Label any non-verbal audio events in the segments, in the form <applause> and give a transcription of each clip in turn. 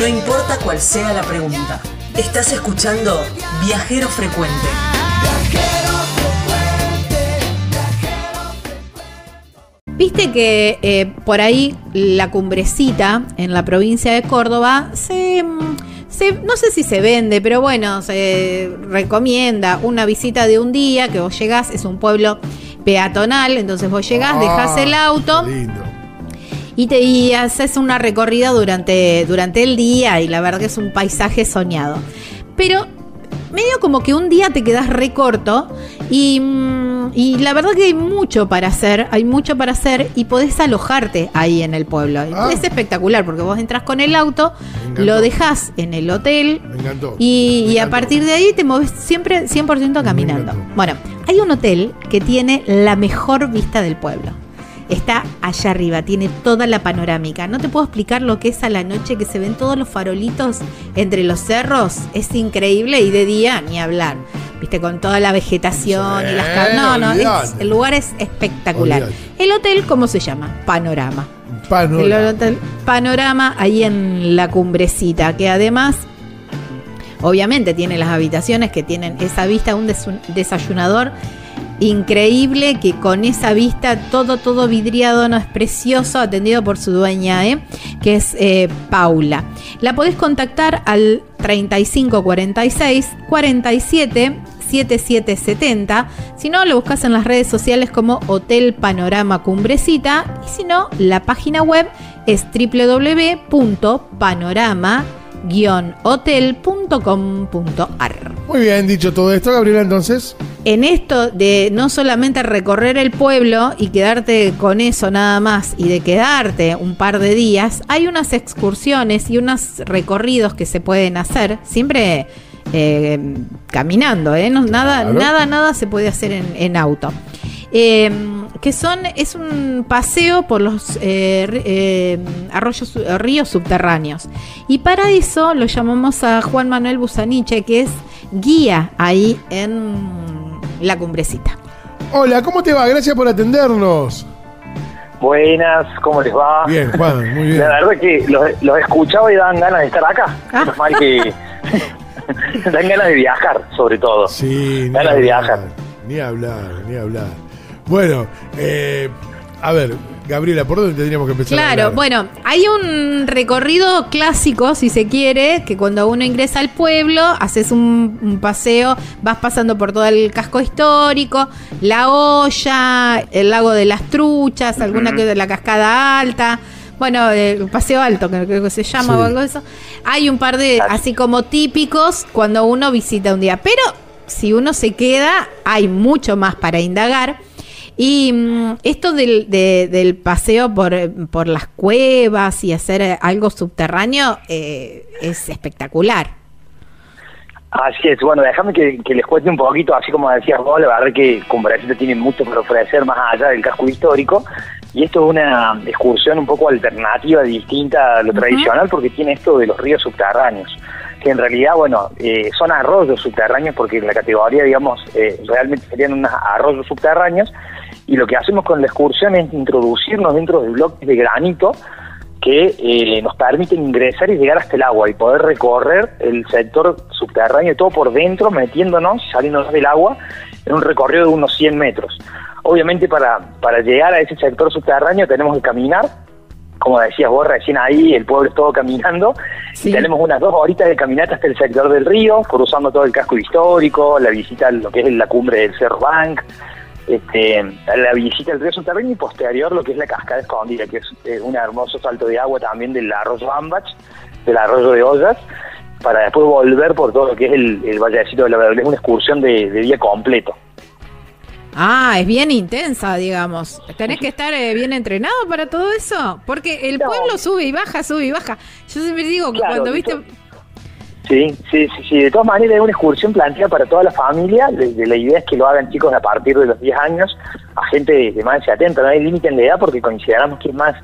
No importa cuál sea la pregunta. Estás escuchando Viajero Frecuente. Viste que eh, por ahí la cumbrecita en la provincia de Córdoba se, se- no sé si se vende, pero bueno, se recomienda una visita de un día que vos llegás, es un pueblo peatonal, entonces vos llegás, Ah, dejás el auto qué lindo. Y te y haces una recorrida durante, durante el día y la verdad que es un paisaje soñado. Pero medio como que un día te quedas re corto y, mm, y la verdad que hay mucho para hacer, hay mucho para hacer y podés alojarte ahí en el pueblo. Ah. Es espectacular porque vos entras con el auto, lo dejás en el hotel Me encantó. y, Me y a partir de ahí te mueves siempre 100% caminando. Bueno, hay un hotel que tiene la mejor vista del pueblo. Está allá arriba, tiene toda la panorámica. No te puedo explicar lo que es a la noche que se ven todos los farolitos entre los cerros. Es increíble y de día ni hablar. Viste, con toda la vegetación Sí, y las No, no, es- el lugar es espectacular. Olvidate. El hotel, ¿cómo se llama? Panorama. Panorama. El hotel Panorama ahí en la cumbrecita, que además, obviamente, tiene las habitaciones que tienen esa vista, un desayunador increíble que con esa vista todo todo vidriado no es precioso atendido por su dueña ¿eh? que es eh, Paula la podés contactar al 3546 47 7770 si no lo buscas en las redes sociales como Hotel Panorama Cumbrecita y si no la página web es www.panorama hotel.com.ar Muy bien, dicho todo esto, Gabriela, entonces. En esto de no solamente recorrer el pueblo y quedarte con eso nada más y de quedarte un par de días, hay unas excursiones y unos recorridos que se pueden hacer, siempre eh, caminando, ¿eh? No, nada, Claro. nada, nada se puede hacer en, en auto. Eh, que son, es un paseo por los eh, eh, arroyos, ríos subterráneos. Y para eso lo llamamos a Juan Manuel Busaniche, que es guía ahí en la cumbrecita. Hola, ¿cómo te va? Gracias por atendernos. Buenas, ¿cómo les va? Bien, Juan, muy bien. La verdad que los, los escuchaba y dan ganas de estar acá. Ah. Menos mal que <laughs> dan ganas de viajar, sobre todo. Sí, ni Ganas de viajar. Ni hablar, ni hablar. Bueno, eh, a ver, Gabriela, ¿por dónde tendríamos que empezar? Claro, bueno, hay un recorrido clásico, si se quiere, que cuando uno ingresa al pueblo, haces un, un paseo, vas pasando por todo el casco histórico, la olla, el lago de las truchas, alguna que de la cascada alta. Bueno, el paseo alto, que creo que se llama Sí. o algo de eso. Hay un par de, así como típicos, cuando uno visita un día. Pero si uno se queda, hay mucho más para indagar. Y mm, esto del, de- del paseo por, por las cuevas y hacer eh, algo subterráneo eh, es espectacular. Así es, bueno, déjame que, que les cuente un poquito, así como decías vos, la verdad que Cumbrecita tiene mucho por ofrecer más allá del casco histórico, y esto es una excursión un poco alternativa, distinta a lo tradicional, porque tiene esto de los ríos subterráneos, que en realidad, bueno, eh, son arroyos subterráneos, porque en la categoría, digamos, eh, realmente serían unos arroyos subterráneos, y lo que hacemos con la excursión es introducirnos dentro de bloques de granito, que eh, nos permiten ingresar y llegar hasta el agua y poder recorrer el sector subterráneo, todo por dentro, metiéndonos saliéndonos del agua en un recorrido de unos 100 metros. Obviamente para, para llegar a ese sector subterráneo tenemos que caminar, como decías vos recién ahí, el pueblo es todo caminando, Sí. y tenemos unas dos horitas de caminata hasta el sector del río, cruzando todo el casco histórico, la visita a lo que es la cumbre del Cerro Bank, este, la visita al río subterráneo y posterior lo que es la cascada escondida, que es eh, un hermoso salto de agua también del arroyo Ambach, del arroyo de Ollas, para después volver por todo lo que es el, el vallecito de la Verdad. Es una excursión de, de día completo. Ah, es bien intensa, digamos. Tenés que estar eh, bien entrenado para todo eso, porque el No. pueblo sube y baja, sube y baja. Yo siempre digo que Claro, cuando viste... Sí, sí, sí, sí. De todas maneras es una excursión planteada para toda la familia. De la idea es que lo hagan chicos a partir de los 10 años, a gente de, más de 70. No hay límite en la edad porque consideramos que es más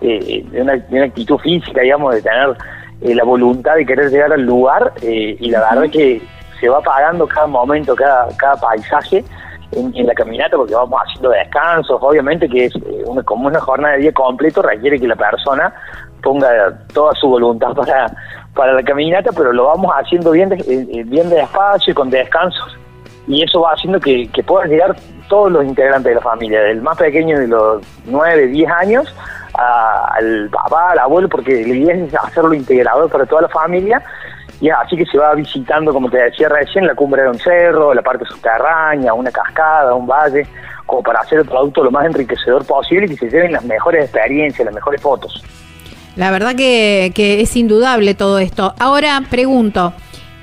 eh, de, una, de una actitud física, digamos, de tener eh, la voluntad de querer llegar al lugar. eh, y la verdad que se va pagando cada momento, cada, cada paisaje. en, la caminata porque vamos haciendo descansos, obviamente que es eh, una, como una jornada de día completo, requiere que la persona ponga toda su voluntad para, para la caminata, pero lo vamos haciendo bien, de, eh, bien despacio y con descansos, y eso va haciendo que, que puedan llegar todos los integrantes de la familia, del más pequeño de los 9, 10 años, al papá, al abuelo, porque la idea es hacerlo integrador para toda la familia, y así que se va visitando, como te decía recién, la cumbre de un cerro, la parte subterránea, una cascada, un valle, como para hacer el producto lo más enriquecedor posible y que se lleven las mejores experiencias, las mejores fotos. La verdad que, que es indudable todo esto. Ahora pregunto,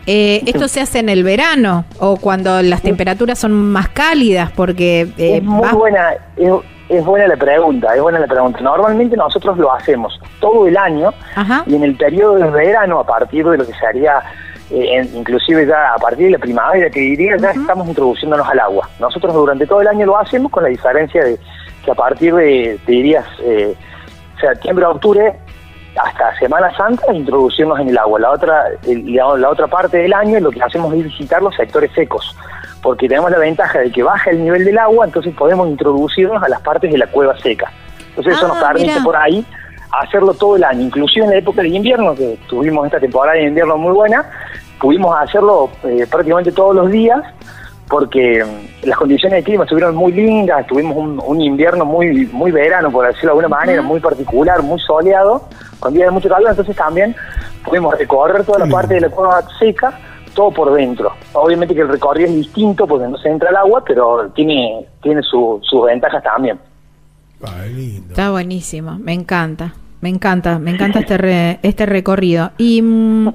eh, ¿esto se hace en el verano o cuando las temperaturas son más cálidas? Porque eh, es muy buena, es, buena la pregunta, es buena la pregunta. Normalmente nosotros lo hacemos todo el año y en el periodo de verano, a partir de lo que sería eh, inclusive ya a partir de la primavera, que diría, ya estamos introduciéndonos al agua. Nosotros durante todo el año lo hacemos con la diferencia de que a partir de, te dirías, eh, septiembre, octubre, hasta Semana Santa, introducirnos en el agua. La otra, la, otra parte del año lo que hacemos es visitar los sectores secos, porque tenemos la ventaja de que baja el nivel del agua, entonces podemos introducirnos a las partes de la cueva seca. Entonces eso nos ah, permite por ahí hacerlo todo el año, inclusive en la época de invierno, que tuvimos esta temporada de invierno muy buena, pudimos hacerlo eh, prácticamente todos los días, porque mm, las condiciones de clima estuvieron muy lindas, tuvimos un, invierno muy muy verano, por decirlo de alguna manera, muy particular, muy soleado, con días de mucho calor, entonces también pudimos recorrer toda la parte de la cueva seca, todo por dentro. Obviamente que el recorrido es distinto porque no se entra el agua, pero tiene, tiene sus ventajas también. Está buenísimo, me encanta. Me encanta, me encanta este este recorrido. Y mm,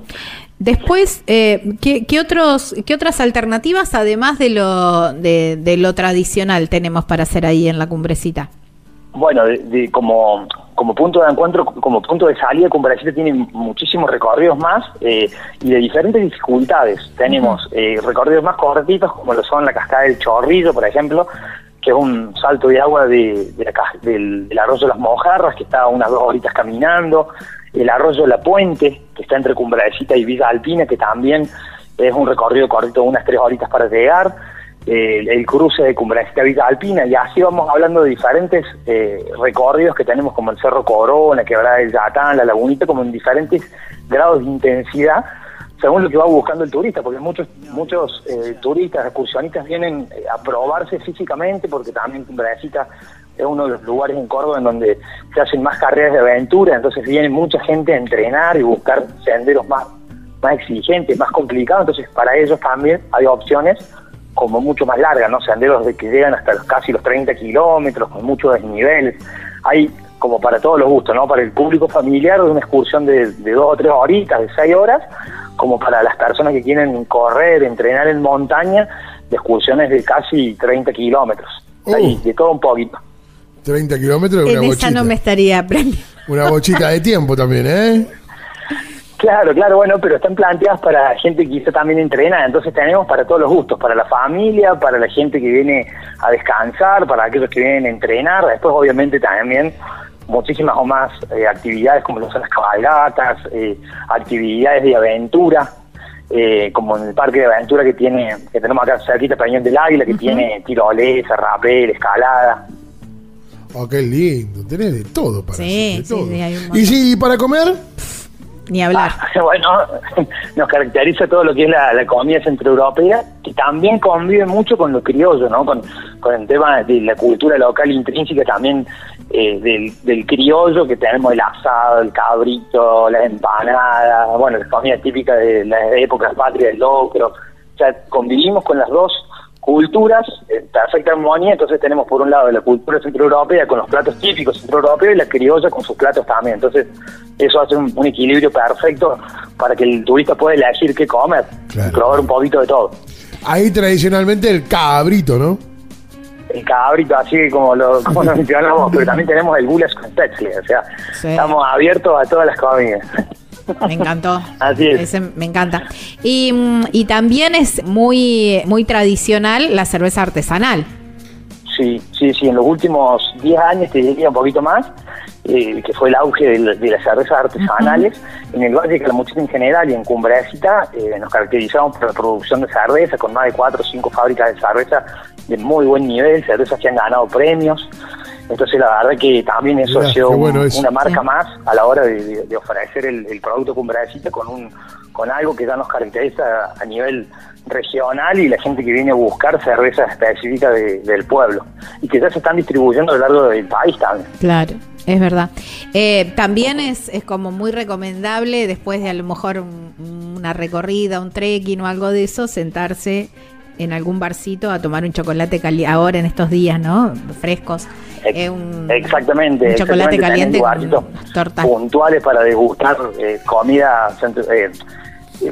después, eh, ¿qué, otros, ¿qué otras alternativas, además de lo, de, lo tradicional, tenemos para hacer ahí en la cumbrecita? Bueno, de, como, como punto de encuentro, como punto de salida, Cumbrecita tiene muchísimos recorridos más eh, y de diferentes dificultades. Tenemos eh, recorridos más cortitos, como lo son la cascada del Chorrillo, por ejemplo, que es un salto de agua de, la, del, arroyo de las Mojarras, que está unas dos horitas caminando, el arroyo la Puente, que está entre Cumbrecita y Villa Alpina, que también es un recorrido cortito de unas tres horitas para llegar, el cruce de Cumbrecita Villa Alpina, y así vamos hablando de diferentes eh, recorridos que tenemos como el Cerro Corona, Quebrada del Yatán, la Lagunita, como en diferentes grados de intensidad, según lo que va buscando el turista, porque muchos muchos eh, turistas, excursionistas vienen eh, a probarse físicamente, porque también Cumbrecita es uno de los lugares en Córdoba en donde se hacen más carreras de aventura, entonces viene mucha gente a entrenar y buscar senderos más, más exigentes, más complicados, entonces para ellos también hay opciones como mucho más largas, ¿no? Senderos de que llegan hasta los, casi los 30 kilómetros, con muchos desniveles. Hay como para todos los gustos, ¿no? Para el público familiar, una excursión de, de dos o tres horitas, de seis horas, como para las personas que quieren correr, entrenar en montaña, de excursiones de casi 30 kilómetros. Ahí, uh. de todo un poquito. 30 kilómetros una en esa no me estaría aprendiendo. Una bochita de tiempo también, ¿eh? Claro, claro, bueno, pero están planteadas para gente que quizá también entrena, entonces tenemos para todos los gustos, para la familia, para la gente que viene a descansar, para aquellos que vienen a entrenar, después obviamente también muchísimas o más eh, actividades como son las cabalgatas, eh, actividades de aventura, eh, como en el parque de aventura que tiene, que tenemos acá cerquita Peñón del Águila, que tiene tirolesa, rapel, escalada. Oh, qué lindo, tenés de todo para sí, Sí, ¿Y si para comer? Ni hablar. Ah, <laughs> bueno, nos caracteriza todo lo que es la, comida centroeuropea, que también convive mucho con lo criollo, ¿no? Con, con el tema de la cultura local intrínseca también eh, del, del, criollo, que tenemos el asado, el cabrito, la empanada, bueno, la comida típica de las épocas patrias, el locro. O sea, convivimos con las dos culturas perfecta armonía, entonces tenemos por un lado la cultura centroeuropea con los platos típicos centroeuropeos y la criolla con sus platos también. Entonces, eso hace un, equilibrio perfecto para que el turista pueda elegir qué comer y probar un poquito de todo. Ahí tradicionalmente el cabrito, ¿no? el cabrito, así como lo, como mencionamos, pero también tenemos el gulas con Tetzle, o sea, estamos abiertos a todas las comidas. Me encantó. <laughs> Así es. me encanta. Y, mm, y, también es muy, muy tradicional la cerveza artesanal. Sí, sí, sí. En los últimos 10 años, te diría un poquito más, eh, que fue el auge de, de las cervezas artesanales, en el Valle de Calamuchita en general y en Cumbrecita eh, nos caracterizamos por la producción de cerveza, con más de cuatro o cinco fábricas de cerveza de muy buen nivel, cervezas que han ganado premios. Entonces la verdad que también eso Mirá, ha sido bueno un- una marca Sí. más a la hora de, de- de ofrecer el, el producto Cumbrecita con un con algo que ya nos caracteriza a nivel regional y la gente que viene a buscar cervezas específicas de- del pueblo y que ya se están distribuyendo a lo largo del país también. Claro, es verdad. Eh, también es, es como muy recomendable después de a lo mejor un- una recorrida, un trekking o algo de eso, sentarse en algún barcito a tomar un chocolate caliente, ahora en estos días, ¿no? Frescos. Eh, un- exactamente. Un chocolate exactamente, caliente con tortas. puntuales para degustar eh, comida, centro- eh,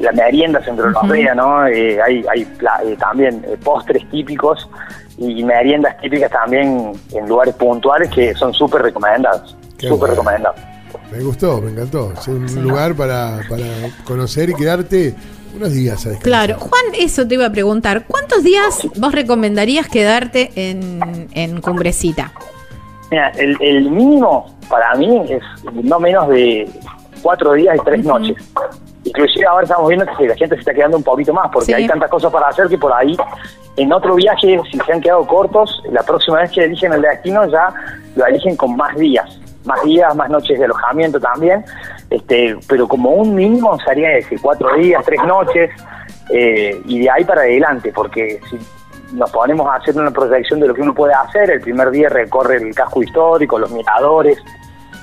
la merienda centroeuropea, ¿no? Eh, hay hay eh, también eh, postres típicos y meriendas típicas también en lugares puntuales que son súper recomendados. Qué Súper bueno. recomendados. Me gustó, me encantó. Es un lugar para, para conocer y quedarte unos días a descansar. Claro, Juan, eso te iba a preguntar. ¿Cuántos días vos recomendarías quedarte en, en Cumbrecita? Mira, el, el mínimo para mí es no menos de cuatro días y tres noches. Inclusive ahora estamos viendo que la gente se está quedando un poquito más porque Sí. hay tantas cosas para hacer que por ahí en otro viaje, si se han quedado cortos, la próxima vez que eligen el destino ya lo eligen con más días, más días, más noches de alojamiento también, este, pero como un mínimo sería ese, cuatro días, tres noches, eh, y de ahí para adelante, porque si nos ponemos a hacer una proyección de lo que uno puede hacer, el primer día recorre el casco histórico, los miradores,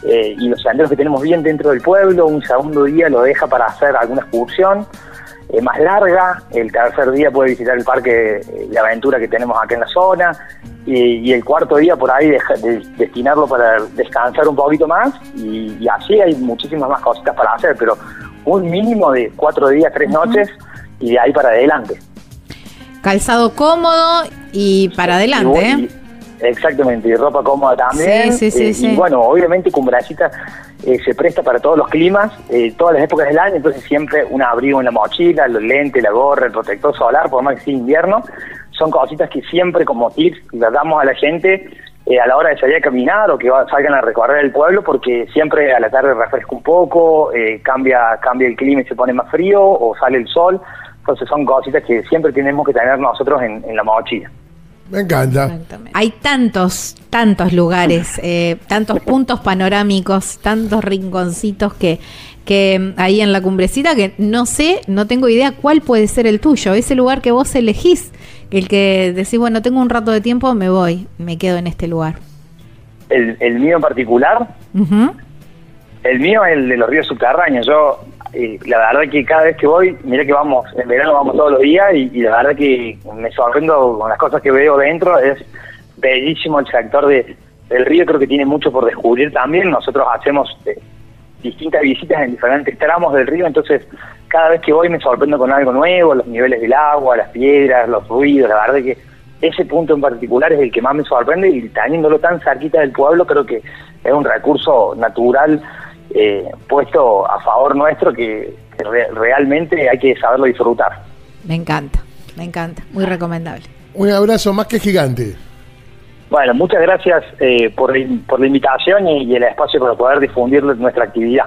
eh, y los senderos que tenemos bien dentro del pueblo, un segundo día lo deja para hacer alguna excursión eh, más larga, el tercer día puede visitar el parque de aventura que tenemos acá en la zona, y, y el cuarto día por ahí deja- de- destinarlo para descansar un poquito más, y, y así hay muchísimas más cositas para hacer, pero un mínimo de cuatro días, tres noches, y de ahí para adelante. Calzado cómodo y para adelante, ¿eh? y- exactamente, y ropa cómoda también. Sí, sí, sí, eh, sí. Y bueno, obviamente Cumbracita eh, se presta para todos los climas, eh, todas las épocas del año, entonces siempre un abrigo en la mochila, los lentes, la gorra, el protector solar, por más que sea invierno, son cositas que siempre como tips las damos a la gente eh, a la hora de salir a caminar o que va- salgan a recorrer el pueblo, porque siempre a la tarde refresca un poco, eh, cambia, cambia el clima y se pone más frío o sale el sol, entonces son cositas que siempre tenemos que tener nosotros en- en la mochila. Me encanta. Exactamente. Hay tantos, tantos lugares, <laughs> eh, tantos puntos panorámicos, tantos rinconcitos que, que mm, ahí en la cumbrecita que no sé, no tengo idea cuál puede ser el tuyo, ese lugar que vos elegís, el que decís, bueno, tengo un rato de tiempo, me voy, me quedo en este lugar. El, el mío en particular, el mío es el de los ríos subterráneos. Yo, eh, la verdad que cada vez que voy, mira que vamos, en verano vamos todos los días y, y la verdad que me sorprendo con las cosas que veo dentro. Es bellísimo el sector de, del río, creo que tiene mucho por descubrir también. Nosotros hacemos eh, distintas visitas en diferentes tramos del río, entonces cada vez que voy me sorprendo con algo nuevo, los niveles del agua, las piedras, los ruidos, la verdad que ese punto en particular es el que más me sorprende y teniéndolo tan cerquita del pueblo creo que es un recurso natural eh, puesto a favor nuestro que, que re- realmente hay que saberlo disfrutar. Me encanta, me encanta, muy recomendable. Un abrazo más que gigante. Bueno, muchas gracias eh, por, por la invitación y, y el espacio para poder difundir nuestra actividad.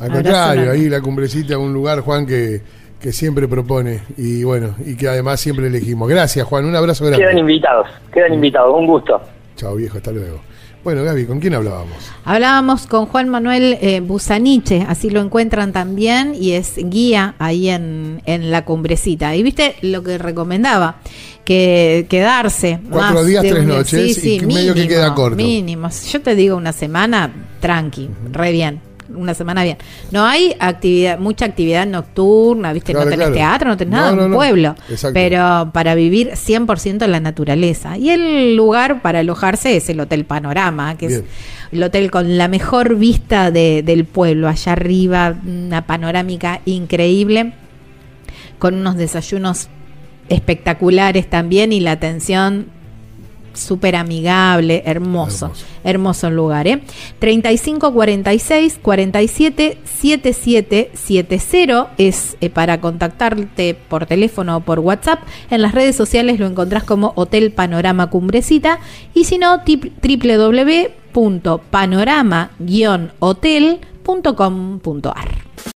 Al contrario, ahí la cumbrecita, un lugar, Juan, que, que siempre propone y bueno, y que además siempre elegimos. Gracias, Juan, un abrazo Quedan grande. invitados, quedan invitados, un gusto. Chao, viejo, hasta luego. Bueno, Gaby, ¿con quién hablábamos? Hablábamos con Juan Manuel eh, Busaniche, así lo encuentran también, y es guía ahí en, en la cumbrecita. Y viste lo que recomendaba, que quedarse. Cuatro más días, tres un- noches, y que medio que queda corto. Mínimo. Yo te digo una semana, tranqui, re bien. Una semana bien. No hay actividad, mucha actividad nocturna, ¿viste? Claro, no tenés claro. teatro, no tenés No, nada, no, un pueblo. Exacto. Pero para vivir 100% en la naturaleza. Y el lugar para alojarse es el Hotel Panorama, que Bien. es el hotel con la mejor vista de- del pueblo, allá arriba, una panorámica increíble, con unos desayunos espectaculares también y la atención súper amigable, hermoso, Hermoso. hermoso lugar, ¿eh? 35 46 47 77 70 es eh, para contactarte por teléfono o por WhatsApp. En las redes sociales lo encontrás como Hotel Panorama Cumbrecita y si no, www.panorama-hotel.com.ar.